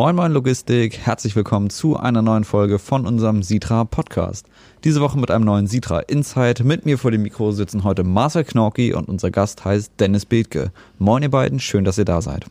Moin Moin Logistik, herzlich willkommen zu einer neuen Folge von unserem Sitra Podcast. Diese Woche mit einem neuen Sitra Insight. Mit mir vor dem Mikro sitzen heute Marcel Knorki und unser Gast heißt Dennis Bethke. Moin ihr beiden, schön, dass ihr da seid.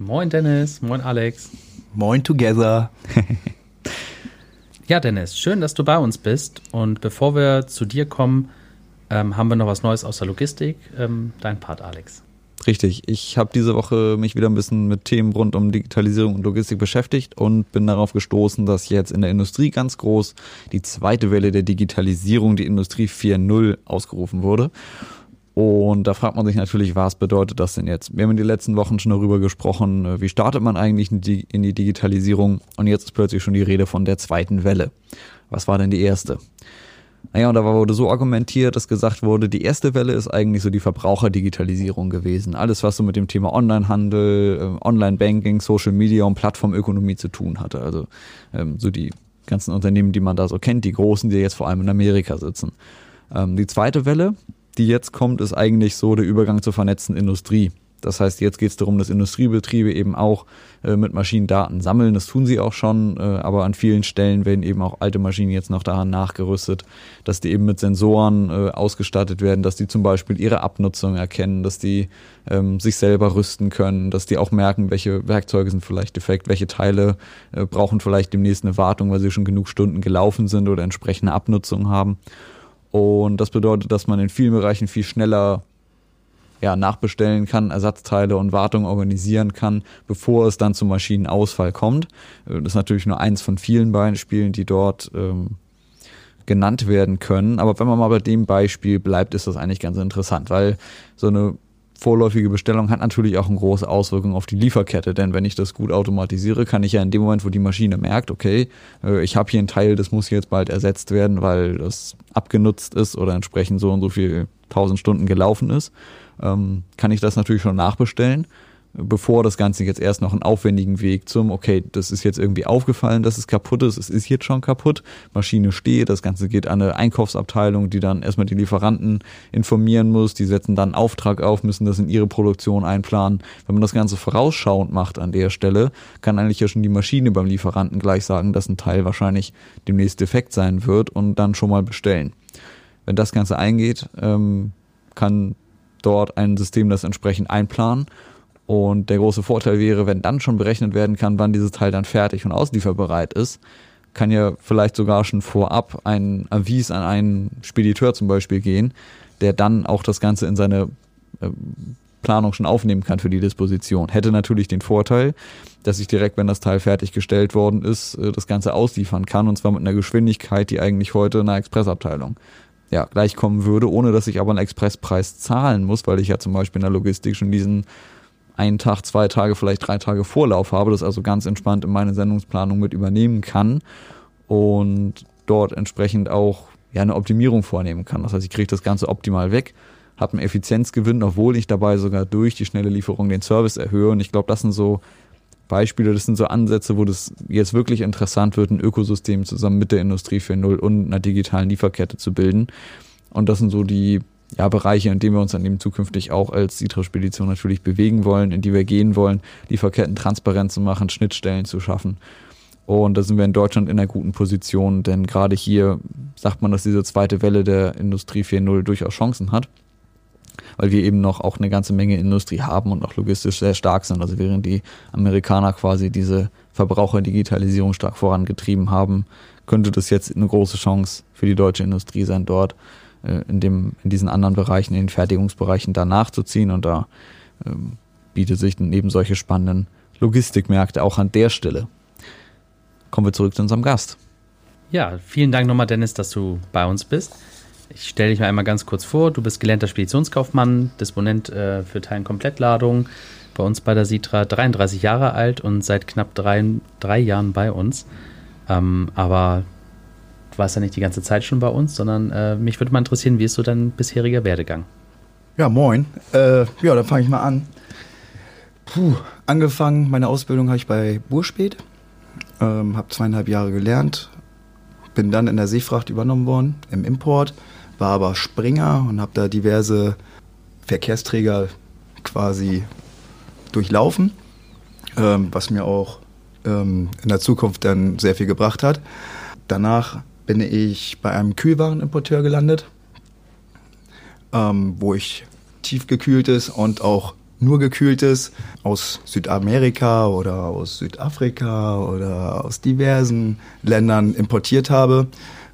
Moin Dennis, moin Alex. Moin together. ja Dennis, schön, dass du bei uns bist. Und bevor wir zu dir kommen, ähm, haben wir noch was Neues aus der Logistik. Ähm, dein Part, Alex. Richtig. Ich habe diese Woche mich wieder ein bisschen mit Themen rund um Digitalisierung und Logistik beschäftigt und bin darauf gestoßen, dass jetzt in der Industrie ganz groß die zweite Welle der Digitalisierung, die Industrie 4.0, ausgerufen wurde. Und da fragt man sich natürlich, was bedeutet das denn jetzt? Wir haben in den letzten Wochen schon darüber gesprochen, äh, wie startet man eigentlich in die, in die Digitalisierung? Und jetzt ist plötzlich schon die Rede von der zweiten Welle. Was war denn die erste? Naja, und da wurde so argumentiert, dass gesagt wurde, die erste Welle ist eigentlich so die Verbraucherdigitalisierung gewesen. Alles, was so mit dem Thema Onlinehandel, äh, Online-Banking, Social Media und Plattformökonomie zu tun hatte. Also ähm, so die ganzen Unternehmen, die man da so kennt, die großen, die jetzt vor allem in Amerika sitzen. Ähm, die zweite Welle, die jetzt kommt, ist eigentlich so der Übergang zur vernetzten Industrie. Das heißt, jetzt geht es darum, dass Industriebetriebe eben auch äh, mit Maschinen Daten sammeln. Das tun sie auch schon, äh, aber an vielen Stellen werden eben auch alte Maschinen jetzt noch daran nachgerüstet, dass die eben mit Sensoren äh, ausgestattet werden, dass die zum Beispiel ihre Abnutzung erkennen, dass die ähm, sich selber rüsten können, dass die auch merken, welche Werkzeuge sind vielleicht defekt, welche Teile äh, brauchen vielleicht demnächst eine Wartung, weil sie schon genug Stunden gelaufen sind oder entsprechende Abnutzung haben. Und das bedeutet, dass man in vielen Bereichen viel schneller ja, nachbestellen kann, Ersatzteile und Wartung organisieren kann, bevor es dann zum Maschinenausfall kommt. Äh, das ist natürlich nur eins von vielen Beispielen, die dort ähm, genannt werden können. Aber wenn man mal bei dem Beispiel bleibt, ist das eigentlich ganz interessant, weil so eine vorläufige Bestellung hat natürlich auch eine große Auswirkung auf die Lieferkette, denn wenn ich das gut automatisiere, kann ich ja in dem Moment, wo die Maschine merkt, okay, äh, ich habe hier ein Teil, das muss jetzt bald ersetzt werden, weil das abgenutzt ist oder entsprechend so und so viel tausend Stunden gelaufen ist, ähm, kann ich das natürlich schon nachbestellen, bevor das Ganze jetzt erst noch einen aufwendigen Weg zum, okay, das ist jetzt irgendwie aufgefallen, dass es kaputt ist, es ist jetzt schon kaputt, Maschine steht, das Ganze geht an eine Einkaufsabteilung, die dann erstmal die Lieferanten informieren muss, die setzen dann einen Auftrag auf, müssen das in ihre Produktion einplanen. Wenn man das Ganze vorausschauend macht an der Stelle, kann eigentlich ja schon die Maschine beim Lieferanten gleich sagen, dass ein Teil wahrscheinlich demnächst defekt sein wird und dann schon mal bestellen. Wenn das Ganze eingeht, ähm, kann dort ein System das entsprechend einplanen. Und der große Vorteil wäre, wenn dann schon berechnet werden kann, wann dieses Teil dann fertig und auslieferbereit ist, kann ja vielleicht sogar schon vorab ein Avis an einen Spediteur zum Beispiel gehen, der dann auch das Ganze in seine äh, Planung schon aufnehmen kann für die Disposition. Hätte natürlich den Vorteil, dass ich direkt, wenn das Teil fertiggestellt worden ist, äh, das Ganze ausliefern kann und zwar mit einer Geschwindigkeit, die eigentlich heute in einer Expressabteilung ja, gleich kommen würde, ohne dass ich aber einen Expresspreis zahlen muss, weil ich ja zum Beispiel in der Logistik schon diesen einen Tag, zwei Tage, vielleicht drei Tage Vorlauf habe, das also ganz entspannt in meine Sendungsplanung mit übernehmen kann und dort entsprechend auch ja, eine Optimierung vornehmen kann. Das heißt, ich kriege das Ganze optimal weg, habe einen Effizienzgewinn, obwohl ich dabei sogar durch die schnelle Lieferung den Service erhöhe. Und ich glaube, das sind so Beispiele, das sind so Ansätze, wo das jetzt wirklich interessant wird, ein Ökosystem zusammen mit der Industrie 4.0 und einer digitalen Lieferkette zu bilden. Und das sind so die ja, Bereiche, in denen wir uns dann eben zukünftig auch als Citra-Spedition natürlich bewegen wollen, in die wir gehen wollen, Lieferketten transparent zu machen, Schnittstellen zu schaffen. Und da sind wir in Deutschland in einer guten Position, denn gerade hier sagt man, dass diese zweite Welle der Industrie 4.0 durchaus Chancen hat weil wir eben noch auch eine ganze Menge Industrie haben und auch logistisch sehr stark sind. Also während die Amerikaner quasi diese Verbraucherdigitalisierung stark vorangetrieben haben, könnte das jetzt eine große Chance für die deutsche Industrie sein, dort äh, in, dem, in diesen anderen Bereichen, in den Fertigungsbereichen danach zu ziehen. Und da ähm, bietet sich neben solche spannenden Logistikmärkte auch an der Stelle. Kommen wir zurück zu unserem Gast. Ja, vielen Dank nochmal, Dennis, dass du bei uns bist. Ich stelle dich mal einmal ganz kurz vor. Du bist gelernter Speditionskaufmann, Disponent äh, für Teilen-Komplettladung bei uns bei der Sitra, 33 Jahre alt und seit knapp drei, drei Jahren bei uns. Ähm, aber du warst ja nicht die ganze Zeit schon bei uns, sondern äh, mich würde mal interessieren, wie ist so dein bisheriger Werdegang? Ja, moin. Äh, ja, dann fange ich mal an. Puh, angefangen, meine Ausbildung habe ich bei Burspät. Ähm, habe zweieinhalb Jahre gelernt. Bin dann in der Seefracht übernommen worden, im Import war aber Springer und habe da diverse Verkehrsträger quasi durchlaufen, ähm, was mir auch ähm, in der Zukunft dann sehr viel gebracht hat. Danach bin ich bei einem Kühlwarenimporteur gelandet, ähm, wo ich tiefgekühltes und auch nur gekühltes aus Südamerika oder aus Südafrika oder aus diversen Ländern importiert habe.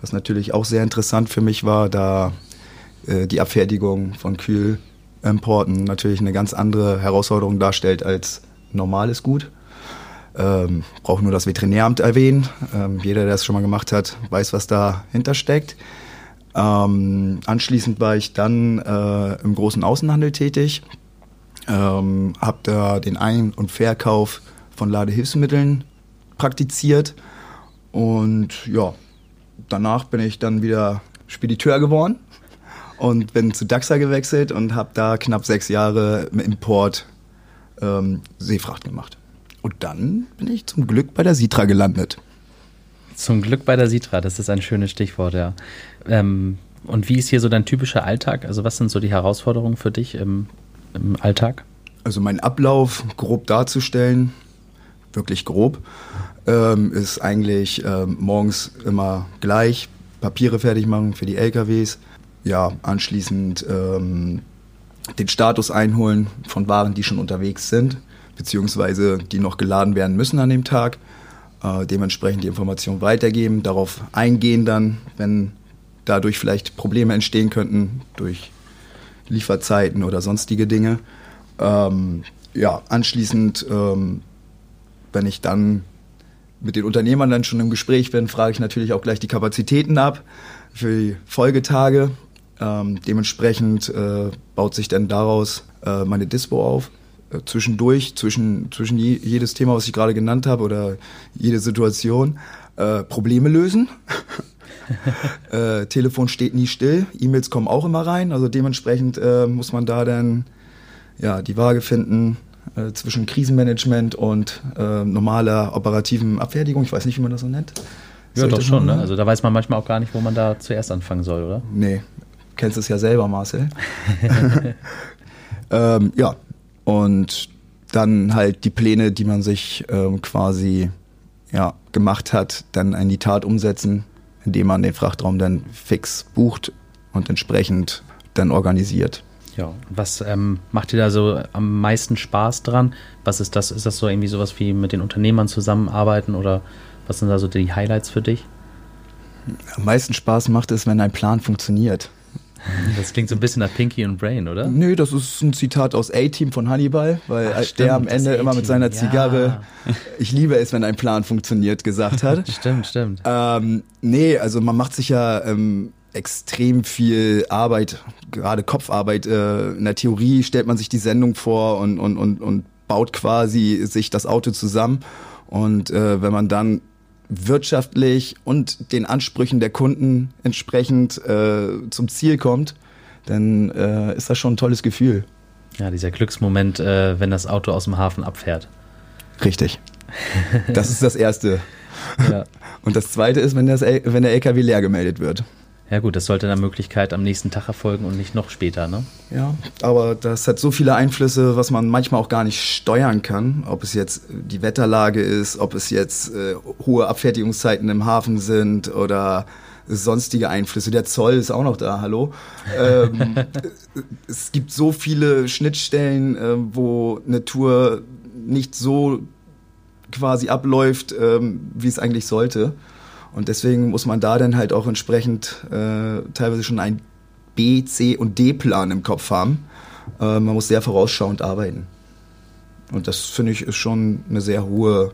Was natürlich auch sehr interessant für mich war, da äh, die Abfertigung von Kühlimporten natürlich eine ganz andere Herausforderung darstellt als normales Gut. Ähm, brauche nur das Veterinäramt erwähnen. Ähm, jeder, der es schon mal gemacht hat, weiß, was dahinter steckt. Ähm, anschließend war ich dann äh, im großen Außenhandel tätig, ähm, habe da den Ein- und Verkauf von Ladehilfsmitteln praktiziert und ja, danach bin ich dann wieder Spediteur geworden und bin zu DAXA gewechselt und habe da knapp sechs Jahre im Import ähm, Seefracht gemacht. Und dann bin ich zum Glück bei der Sitra gelandet. Zum Glück bei der Sitra, das ist ein schönes Stichwort, ja. Ähm, und wie ist hier so dein typischer Alltag? Also was sind so die Herausforderungen für dich im, im Alltag? Also mein Ablauf grob darzustellen, wirklich grob, ähm, ist eigentlich ähm, morgens immer gleich. Papiere fertig machen für die LKWs. Ja, anschließend ähm, den Status einholen von Waren, die schon unterwegs sind, beziehungsweise die noch geladen werden müssen an dem Tag. Äh, dementsprechend die Information weitergeben, darauf eingehen dann, wenn dadurch vielleicht Probleme entstehen könnten durch Lieferzeiten oder sonstige Dinge. Ähm, ja, anschließend, ähm, wenn ich dann mit den Unternehmern dann schon im Gespräch bin, frage ich natürlich auch gleich die Kapazitäten ab für die Folgetage. Ähm, dementsprechend äh, baut sich dann daraus äh, meine Dispo auf. Äh, zwischendurch, zwischen, zwischen je, jedes Thema, was ich gerade genannt habe oder jede Situation, äh, Probleme lösen. äh, Telefon steht nie still, E-Mails kommen auch immer rein. Also dementsprechend äh, muss man da dann ja, die Waage finden äh, zwischen Krisenmanagement und äh, normaler operativen Abfertigung. Ich weiß nicht, wie man das so nennt. Ja, Sollte doch schon. Ne? Also da weiß man manchmal auch gar nicht, wo man da zuerst anfangen soll, oder? Nee, kennst es ja selber, Marcel. ähm, ja, und dann halt die Pläne, die man sich ähm, quasi ja, gemacht hat, dann in die Tat umsetzen, indem man den Frachtraum dann fix bucht und entsprechend dann organisiert. Ja. Was ähm, macht dir da so am meisten Spaß dran? Was ist das? Ist das so irgendwie sowas wie mit den Unternehmern zusammenarbeiten oder was sind da so die Highlights für dich? Am meisten Spaß macht es, wenn ein Plan funktioniert. Das klingt so ein bisschen nach Pinky und Brain, oder? Nö, das ist ein Zitat aus A-Team von Hannibal, weil Ach, der stimmt, am das Ende immer mit seiner Zigarre, ich liebe es, wenn ein Plan funktioniert, gesagt hat. Stimmt, stimmt. ähm, nee, also man macht sich ja ähm, extrem viel Arbeit, gerade Kopfarbeit. Äh, in der Theorie stellt man sich die Sendung vor und, und, und, und baut quasi sich das Auto zusammen. Und äh, wenn man dann wirtschaftlich und den Ansprüchen der Kunden entsprechend äh, zum Ziel kommt, dann äh, ist das schon ein tolles Gefühl. Ja, dieser Glücksmoment, äh, wenn das Auto aus dem Hafen abfährt. Richtig. Das ist das Erste. Ja. Und das Zweite ist, wenn, das, wenn der LKW leer gemeldet wird. Ja gut, das sollte in der Möglichkeit am nächsten Tag erfolgen und nicht noch später, ne? Ja, aber das hat so viele Einflüsse, was man manchmal auch gar nicht steuern kann. Ob es jetzt die Wetterlage ist, ob es jetzt äh, hohe Abfertigungszeiten im Hafen sind oder sonstige Einflüsse. Der Zoll ist auch noch da, hallo. Ähm, es gibt so viele Schnittstellen, äh, wo eine Tour nicht so quasi abläuft, ähm, wie es eigentlich sollte. Und deswegen muss man da dann halt auch entsprechend äh, teilweise schon ein B, C und D-Plan im Kopf haben. Äh, man muss sehr vorausschauend arbeiten. Und das finde ich ist schon eine sehr hohe,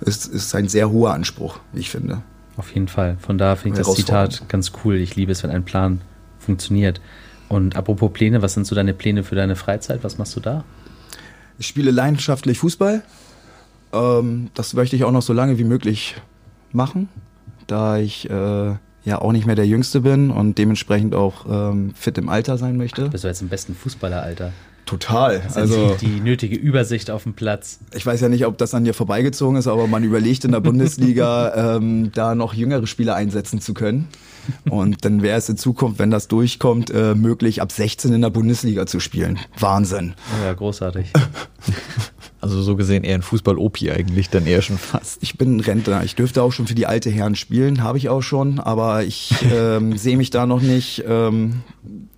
ist, ist ein sehr hoher Anspruch, wie ich finde. Auf jeden Fall. Von da finde ich das. Zitat ganz cool. Ich liebe es, wenn ein Plan funktioniert. Und apropos Pläne, was sind so deine Pläne für deine Freizeit? Was machst du da? Ich spiele leidenschaftlich Fußball. Ähm, das möchte ich auch noch so lange wie möglich machen, da ich äh, ja auch nicht mehr der Jüngste bin und dementsprechend auch ähm, fit im Alter sein möchte. Bist du jetzt im besten Fußballeralter? Total. Also Also die, die nötige Übersicht auf dem Platz. ich weiß ja nicht, ob das an dir vorbeigezogen ist, aber man überlegt in der Bundesliga ähm, da noch jüngere Spieler einsetzen zu können. Und dann wäre es in Zukunft, wenn das durchkommt, äh, möglich, ab 16 in der Bundesliga zu spielen. Wahnsinn. Ja, großartig. Also so gesehen eher ein Fußball-Opi eigentlich, dann eher schon fast. Ich bin Rentner. Ich dürfte auch schon für die alte Herren spielen, habe ich auch schon, aber ich ähm, sehe mich da noch nicht, ähm,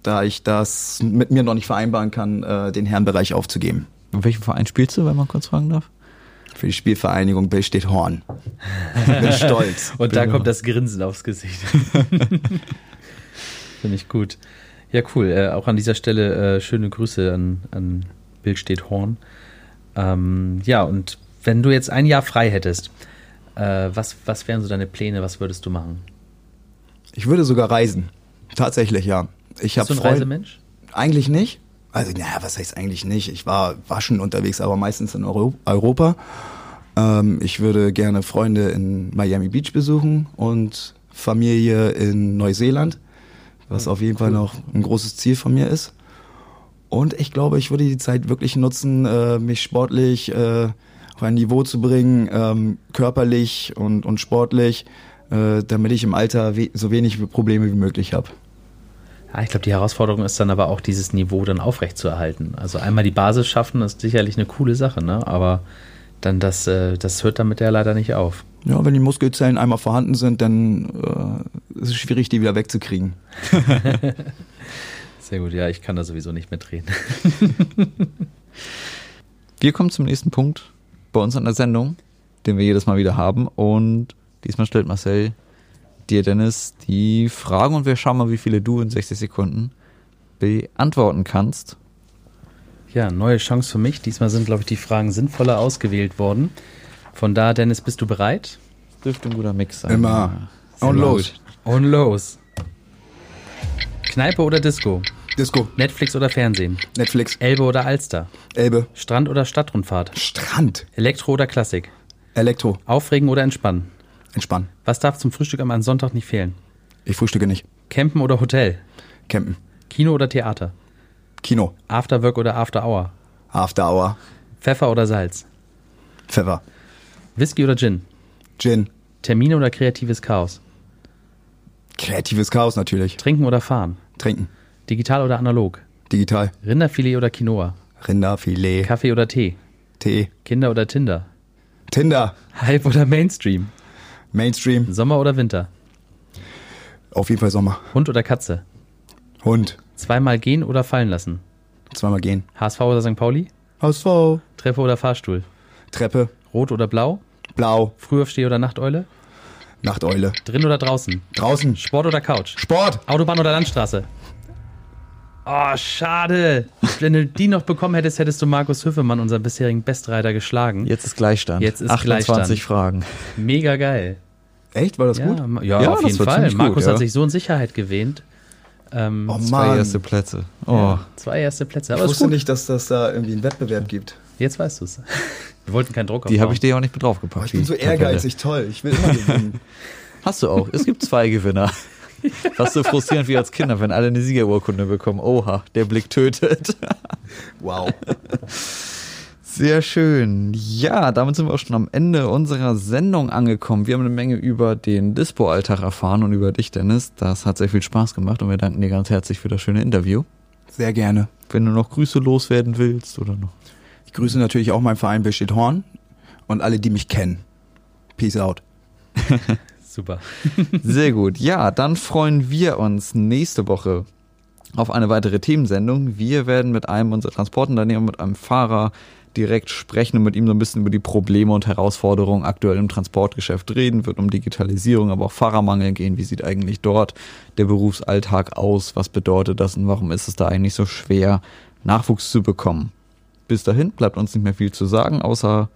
da ich das mit mir noch nicht vereinbaren kann, äh, den Herrenbereich aufzugeben. In welchem Verein spielst du, wenn man kurz fragen darf? Für die Spielvereinigung Bill steht Horn. bin stolz. Und da kommt das Grinsen aufs Gesicht. Finde ich gut. Ja, cool. Äh, auch an dieser Stelle äh, schöne Grüße an, an Bill steht Horn. Ähm, ja, und wenn du jetzt ein Jahr frei hättest, äh, was, was wären so deine Pläne? Was würdest du machen? Ich würde sogar reisen. Tatsächlich, ja. Ich Bist du ein Freund- Reisemensch? Eigentlich nicht. Also, naja, was heißt eigentlich nicht? Ich war, war schon unterwegs, aber meistens in Euro Europa. Ähm, ich würde gerne Freunde in Miami Beach besuchen und Familie in Neuseeland, was auf jeden Fall noch ein großes Ziel von mir ist. Und ich glaube, ich würde die Zeit wirklich nutzen, äh, mich sportlich äh, auf ein Niveau zu bringen, ähm, körperlich und, und sportlich, äh, damit ich im Alter we so wenig Probleme wie möglich habe. Ja, ich glaube, die Herausforderung ist dann aber auch, dieses Niveau dann aufrechtzuerhalten. Also einmal die Basis schaffen, ist sicherlich eine coole Sache, ne? Aber dann das, äh, das hört damit ja leider nicht auf. Ja, wenn die Muskelzellen einmal vorhanden sind, dann äh, ist es schwierig, die wieder wegzukriegen. Sehr gut, ja, ich kann da sowieso nicht mitreden. Wir kommen zum nächsten Punkt bei uns an der Sendung, den wir jedes Mal wieder haben. Und diesmal stellt Marcel dir, Dennis, die Fragen und wir schauen mal, wie viele du in 60 Sekunden beantworten kannst. Ja, neue Chance für mich. Diesmal sind, glaube ich, die Fragen sinnvoller ausgewählt worden. Von da, Dennis, bist du bereit? Dürfte ein guter Mix sein. Immer. Und los. Und los. Kneipe oder Disco? Disco, Netflix oder Fernsehen? Netflix, Elbe oder Alster? Elbe, Strand oder Stadtrundfahrt? Strand, Elektro oder Klassik? Elektro, Aufregen oder entspannen? entspannen. Was darf zum Frühstück am Sonntag nicht fehlen? Ich frühstücke nicht. Campen oder Hotel? Campen, Kino oder Theater? Kino, Afterwork oder After Hour? After Hour, Pfeffer oder Salz? Pfeffer, Whisky oder Gin? Gin, Termine oder kreatives Chaos? kreatives Chaos natürlich. Trinken oder fahren? Trinken, Digital oder analog? digital, Rinderfilet oder Quinoa? Rinderfilet, Kaffee oder Tee? Tee, Kinder oder Tinder? Tinder, Hype oder Mainstream? Mainstream, Sommer oder Winter? auf jeden Fall Sommer. Hund oder Katze? Hund, Zweimal gehen oder fallen lassen? zweimal gehen. HSV oder St. Pauli? HSV, Treppe oder Fahrstuhl? Treppe, Rot oder blau? blau, Frühaufsteher oder Nachteule? Nachteule. Drin oder draußen? Draußen, Sport oder Couch? Sport, Autobahn oder Landstraße? Oh, schade. Wenn du die noch bekommen hättest, hättest du Markus Höfemann, unseren bisherigen Bestreiter, geschlagen. Jetzt ist Gleichstand. Jetzt ist 28 Gleichstand. Fragen. Mega geil. Echt, war das Ja, gut? ja, Ja, auf das jeden war Fall. gut, Markus ja. hat sich so in Sicherheit gewähnt. Ähm, Oh Zwei Mann, erste Plätze. Oh. ja, zwei erste Plätze. Aber ich wusste gut. nicht, dass das da irgendwie einen Wettbewerb gibt. Jetzt weißt du es. Wir wollten keinen Druck Die habe aufbauen. ich dir ja auch nicht mit Oh, draufgepackt. ich bin so Tabelle. ehrgeizig, toll. Ich will immer gewinnen. Hast du auch. Es gibt zwei Gewinner. Fast so frustrierend wie als Kinder, wenn alle eine Siegerurkunde bekommen. Oha, der Blick tötet. wow. Sehr schön. Ja, damit sind wir auch schon am Ende unserer Sendung angekommen. Wir haben eine Menge über den Dispo-Alltag erfahren und über dich, Dennis. Das hat sehr viel Spaß gemacht und wir danken dir ganz herzlich für das schöne Interview. Sehr gerne. Wenn du noch Grüße loswerden willst oder noch. Ich grüße natürlich auch meinen Verein Besteht Horn und alle, die mich kennen. Peace out. Super. Sehr gut. Ja, dann freuen wir uns nächste Woche auf eine weitere Themensendung. Wir werden mit einem unserer Transportunternehmer, mit einem Fahrer direkt sprechen und mit ihm so ein bisschen über die Probleme und Herausforderungen aktuell im Transportgeschäft reden. Wird um Digitalisierung, aber auch Fahrermangel gehen. Wie sieht eigentlich dort der Berufsalltag aus? Was bedeutet das und warum ist es da eigentlich so schwer, Nachwuchs zu bekommen? Bis dahin bleibt uns nicht mehr viel zu sagen, außer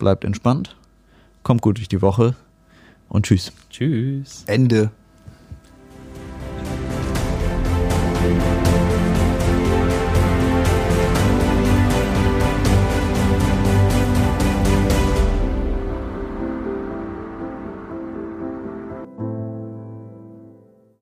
bleibt entspannt, kommt gut durch die Woche und tschüss. Tschüss. Ende.